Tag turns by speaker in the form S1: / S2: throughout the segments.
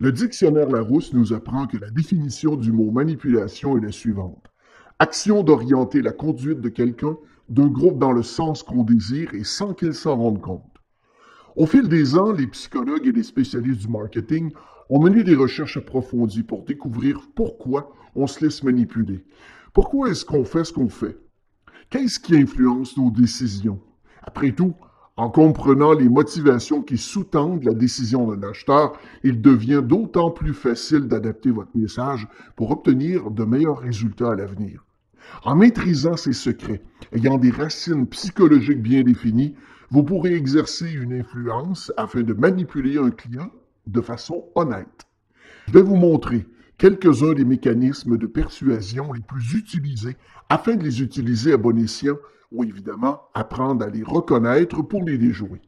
S1: Le dictionnaire Larousse nous apprend que la définition du mot manipulation est la suivante. Action d'orienter la conduite de quelqu'un d'un groupe dans le sens qu'on désire et sans qu'il s'en rende compte. Au fil des ans, les psychologues et les spécialistes du marketing ont mené des recherches approfondies pour découvrir pourquoi on se laisse manipuler. Pourquoi est-ce qu'on fait ce qu'on fait? Qu'est-ce qui influence nos décisions? Après tout, en comprenant les motivations qui sous-tendent la décision d'un acheteur, il devient d'autant plus facile d'adapter votre message pour obtenir de meilleurs résultats à l'avenir. En maîtrisant ces secrets, ayant des racines psychologiques bien définies, vous pourrez exercer une influence afin de manipuler un client de façon honnête. Je vais vous montrer quelques-uns des mécanismes de persuasion les plus utilisés afin de les utiliser à bon escient ou évidemment apprendre à les reconnaître pour les déjouer.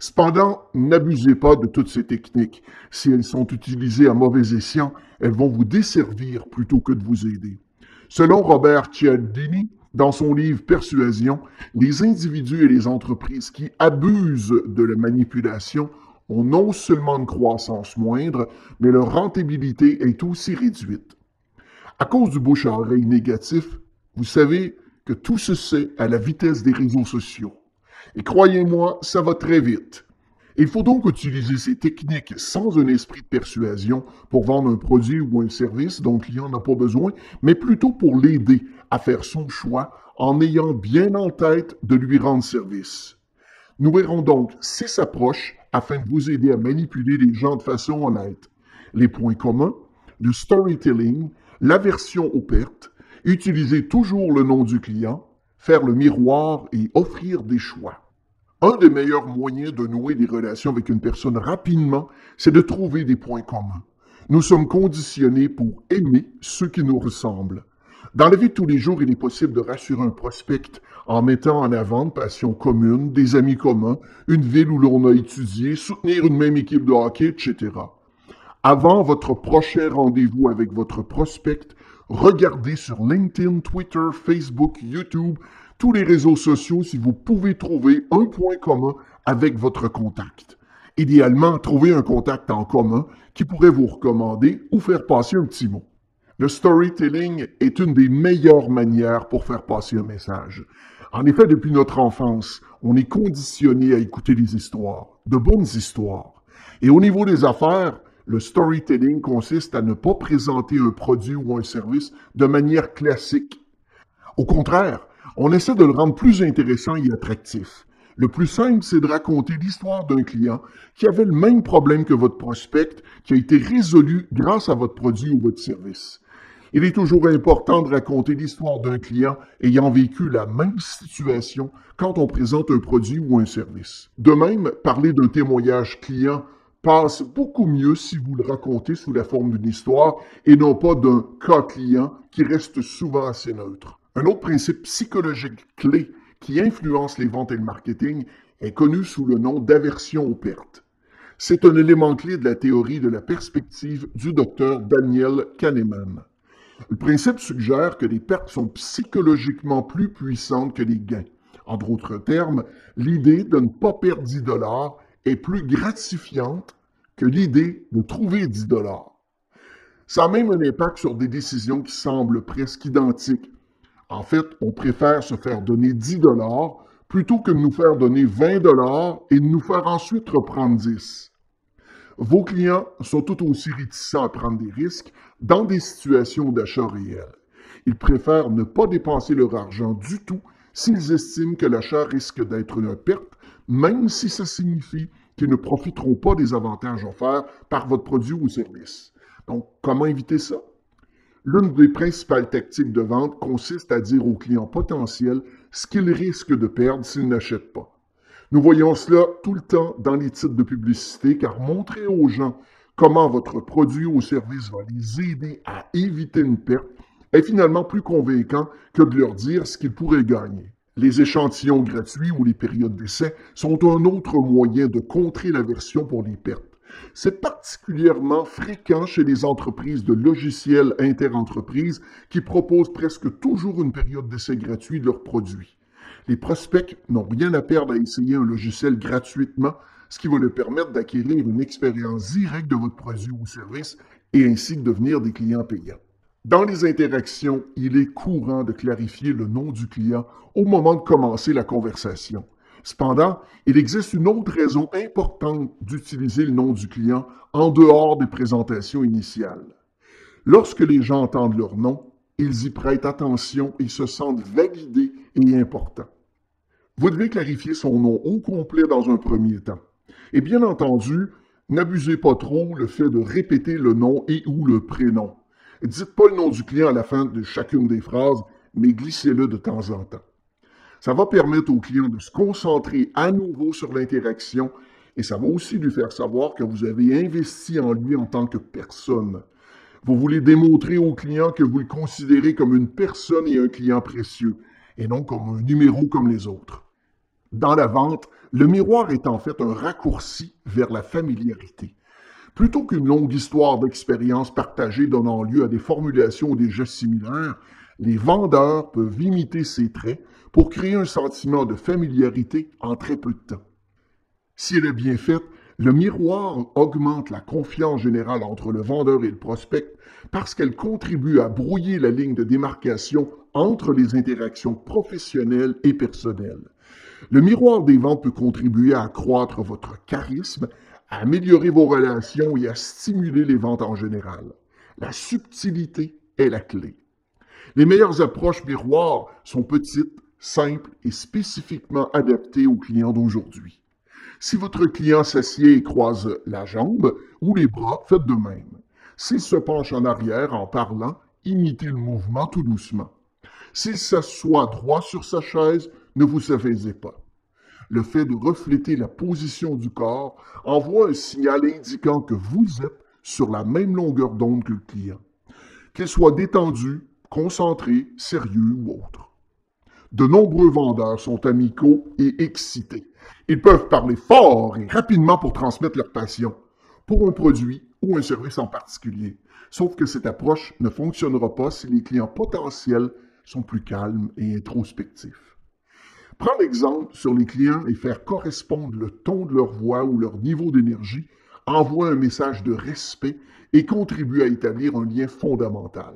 S1: Cependant, n'abusez pas de toutes ces techniques. Si elles sont utilisées à mauvais escient, elles vont vous desservir plutôt que de vous aider. Selon Robert Cialdini, dans son livre Persuasion, les individus et les entreprises qui abusent de la manipulation ont non seulement une croissance moindre, mais leur rentabilité est aussi réduite. À cause du bouche à oreille négatif, vous savez que tout se sait à la vitesse des réseaux sociaux. Et croyez-moi, ça va très vite. Il faut donc utiliser ces techniques sans un esprit de persuasion pour vendre un produit ou un service dont le client n'a pas besoin, mais plutôt pour l'aider à faire son choix en ayant bien en tête de lui rendre service. Nous verrons donc six approches afin de vous aider à manipuler les gens de façon honnête. Les points communs, le storytelling, l'aversion aux pertes, utiliser toujours le nom du client, faire le miroir et offrir des choix. Un des meilleurs moyens de nouer des relations avec une personne rapidement, c'est de trouver des points communs. Nous sommes conditionnés pour aimer ceux qui nous ressemblent. Dans la vie de tous les jours, il est possible de rassurer un prospect en mettant en avant une passion commune, des amis communs, une ville où l'on a étudié, soutenir une même équipe de hockey, etc. Avant votre prochain rendez-vous avec votre prospect, regardez sur LinkedIn, Twitter, Facebook, YouTube tous les réseaux sociaux si vous pouvez trouver un point commun avec votre contact. Idéalement, trouvez un contact en commun qui pourrait vous recommander ou faire passer un petit mot. Le storytelling est une des meilleures manières pour faire passer un message. En effet, depuis notre enfance, on est conditionné à écouter des histoires, de bonnes histoires. Et au niveau des affaires, le storytelling consiste à ne pas présenter un produit ou un service de manière classique. Au contraire, on essaie de le rendre plus intéressant et attractif. Le plus simple, c'est de raconter l'histoire d'un client qui avait le même problème que votre prospect, qui a été résolu grâce à votre produit ou votre service. Il est toujours important de raconter l'histoire d'un client ayant vécu la même situation quand on présente un produit ou un service. De même, parler d'un témoignage client passe beaucoup mieux si vous le racontez sous la forme d'une histoire et non pas d'un cas client qui reste souvent assez neutre. Un autre principe psychologique clé qui influence les ventes et le marketing est connu sous le nom d'aversion aux pertes. C'est un élément clé de la théorie de la perspective du docteur Daniel Kahneman. Le principe suggère que les pertes sont psychologiquement plus puissantes que les gains. En d'autres termes, l'idée de ne pas perdre 10 dollars est plus gratifiante que l'idée de trouver 10 dollars. Ça a même un impact sur des décisions qui semblent presque identiques, en fait, on préfère se faire donner 10 dollars plutôt que de nous faire donner 20 dollars et de nous faire ensuite reprendre 10. Vos clients sont tout aussi réticents à prendre des risques dans des situations d'achat réel. Ils préfèrent ne pas dépenser leur argent du tout s'ils estiment que l'achat risque d'être une perte, même si ça signifie qu'ils ne profiteront pas des avantages offerts par votre produit ou service. Donc, comment éviter ça? L'une des principales tactiques de vente consiste à dire aux clients potentiels ce qu'ils risquent de perdre s'ils n'achètent pas. Nous voyons cela tout le temps dans les titres de publicité car montrer aux gens comment votre produit ou service va les aider à éviter une perte est finalement plus convaincant que de leur dire ce qu'ils pourraient gagner. Les échantillons gratuits ou les périodes d'essai sont un autre moyen de contrer l'aversion pour les pertes. C'est particulièrement fréquent chez les entreprises de logiciels interentreprises qui proposent presque toujours une période d'essai gratuit de leurs produits. Les prospects n'ont rien à perdre à essayer un logiciel gratuitement ce qui va leur permettre d'acquérir une expérience directe de votre produit ou service et ainsi de devenir des clients payants. Dans les interactions, il est courant de clarifier le nom du client au moment de commencer la conversation. Cependant, il existe une autre raison importante d'utiliser le nom du client en dehors des présentations initiales. Lorsque les gens entendent leur nom, ils y prêtent attention et se sentent validés et importants. Vous devez clarifier son nom au complet dans un premier temps. Et bien entendu, n'abusez pas trop le fait de répéter le nom et ou le prénom. Dites pas le nom du client à la fin de chacune des phrases, mais glissez-le de temps en temps. Ça va permettre au client de se concentrer à nouveau sur l'interaction et ça va aussi lui faire savoir que vous avez investi en lui en tant que personne. Vous voulez démontrer au client que vous le considérez comme une personne et un client précieux, et non comme un numéro comme les autres. Dans la vente, le miroir est en fait un raccourci vers la familiarité. Plutôt qu'une longue histoire d'expérience partagée donnant lieu à des formulations ou des gestes similaires, les vendeurs peuvent imiter ces traits pour créer un sentiment de familiarité en très peu de temps. Si elle est bien faite, le miroir augmente la confiance générale entre le vendeur et le prospect parce qu'elle contribue à brouiller la ligne de démarcation entre les interactions professionnelles et personnelles. Le miroir des ventes peut contribuer à accroître votre charisme à améliorer vos relations et à stimuler les ventes en général. La subtilité est la clé. Les meilleures approches miroirs sont petites, simples et spécifiquement adaptées aux clients d'aujourd'hui. Si votre client s'assied et croise la jambe ou les bras, faites de même. S'il se penche en arrière en parlant, imitez le mouvement tout doucement. S'il s'assoit droit sur sa chaise, ne vous affaisez pas le fait de refléter la position du corps envoie un signal indiquant que vous êtes sur la même longueur d'onde que le client, qu'il soit détendu, concentré, sérieux ou autre. De nombreux vendeurs sont amicaux et excités. Ils peuvent parler fort et rapidement pour transmettre leur passion pour un produit ou un service en particulier. Sauf que cette approche ne fonctionnera pas si les clients potentiels sont plus calmes et introspectifs. Prendre l'exemple sur les clients et faire correspondre le ton de leur voix ou leur niveau d'énergie envoie un message de respect et contribue à établir un lien fondamental.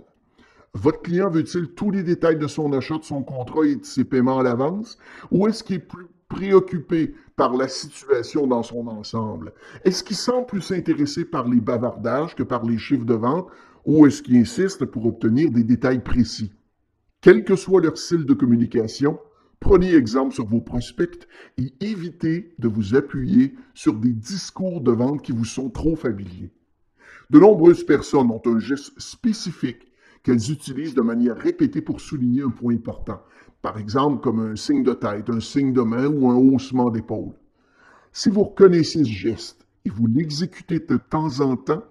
S1: Votre client veut-il tous les détails de son achat, de son contrat et de ses paiements à l'avance, ou est-ce qu'il est plus préoccupé par la situation dans son ensemble? Est-ce qu'il semble plus intéressé par les bavardages que par les chiffres de vente, ou est-ce qu'il insiste pour obtenir des détails précis? Quel que soit leur style de communication, Prenez exemple sur vos prospects et évitez de vous appuyer sur des discours de vente qui vous sont trop familiers. De nombreuses personnes ont un geste spécifique qu'elles utilisent de manière répétée pour souligner un point important, par exemple comme un signe de tête, un signe de main ou un haussement d'épaule. Si vous reconnaissez ce geste et vous l'exécutez de temps en temps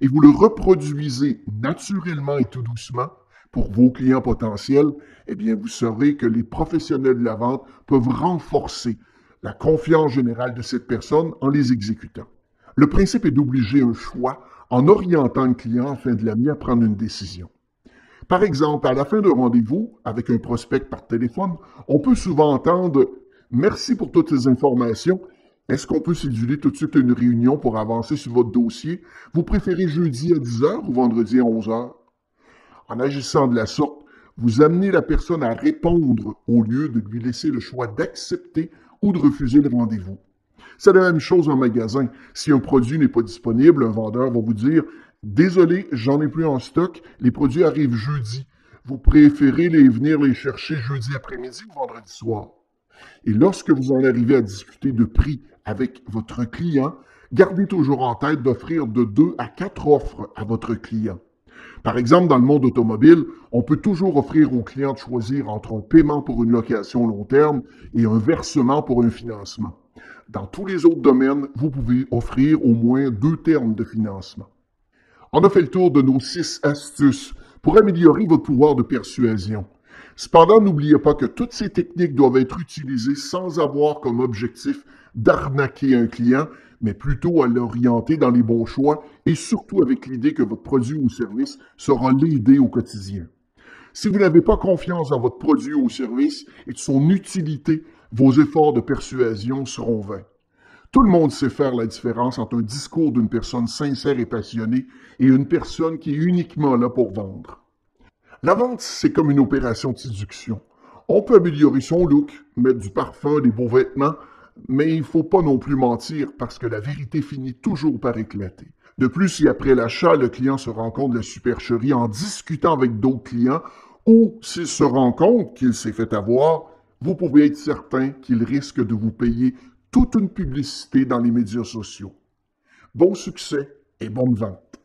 S1: et vous le reproduisez naturellement et tout doucement, pour vos clients potentiels, eh bien, vous saurez que les professionnels de la vente peuvent renforcer la confiance générale de cette personne en les exécutant. Le principe est d'obliger un choix en orientant le client afin de l'amener à prendre une décision. Par exemple, à la fin d'un rendez-vous avec un prospect par téléphone, on peut souvent entendre Merci pour toutes ces informations. Est-ce qu'on peut séduire tout de suite une réunion pour avancer sur votre dossier? Vous préférez jeudi à 10h ou vendredi à 11h? En agissant de la sorte, vous amenez la personne à répondre au lieu de lui laisser le choix d'accepter ou de refuser le rendez-vous. C'est la même chose en magasin. Si un produit n'est pas disponible, un vendeur va vous dire Désolé, j'en ai plus en stock, les produits arrivent jeudi. Vous préférez les venir les chercher jeudi après-midi ou vendredi soir. Et lorsque vous en arrivez à discuter de prix avec votre client, gardez toujours en tête d'offrir de deux à quatre offres à votre client. Par exemple, dans le monde automobile, on peut toujours offrir au client de choisir entre un paiement pour une location long terme et un versement pour un financement. Dans tous les autres domaines, vous pouvez offrir au moins deux termes de financement. On a fait le tour de nos six astuces pour améliorer votre pouvoir de persuasion. Cependant, n'oubliez pas que toutes ces techniques doivent être utilisées sans avoir comme objectif d'arnaquer un client, mais plutôt à l'orienter dans les bons choix et surtout avec l'idée que votre produit ou service sera l'aider au quotidien. Si vous n'avez pas confiance dans votre produit ou service et de son utilité, vos efforts de persuasion seront vains. Tout le monde sait faire la différence entre un discours d'une personne sincère et passionnée et une personne qui est uniquement là pour vendre. La vente, c'est comme une opération de séduction. On peut améliorer son look, mettre du parfum, des beaux vêtements, mais il ne faut pas non plus mentir parce que la vérité finit toujours par éclater. De plus, si après l'achat, le client se rend compte de la supercherie en discutant avec d'autres clients ou s'il se rend compte qu'il s'est fait avoir, vous pouvez être certain qu'il risque de vous payer toute une publicité dans les médias sociaux. Bon succès et bonne vente.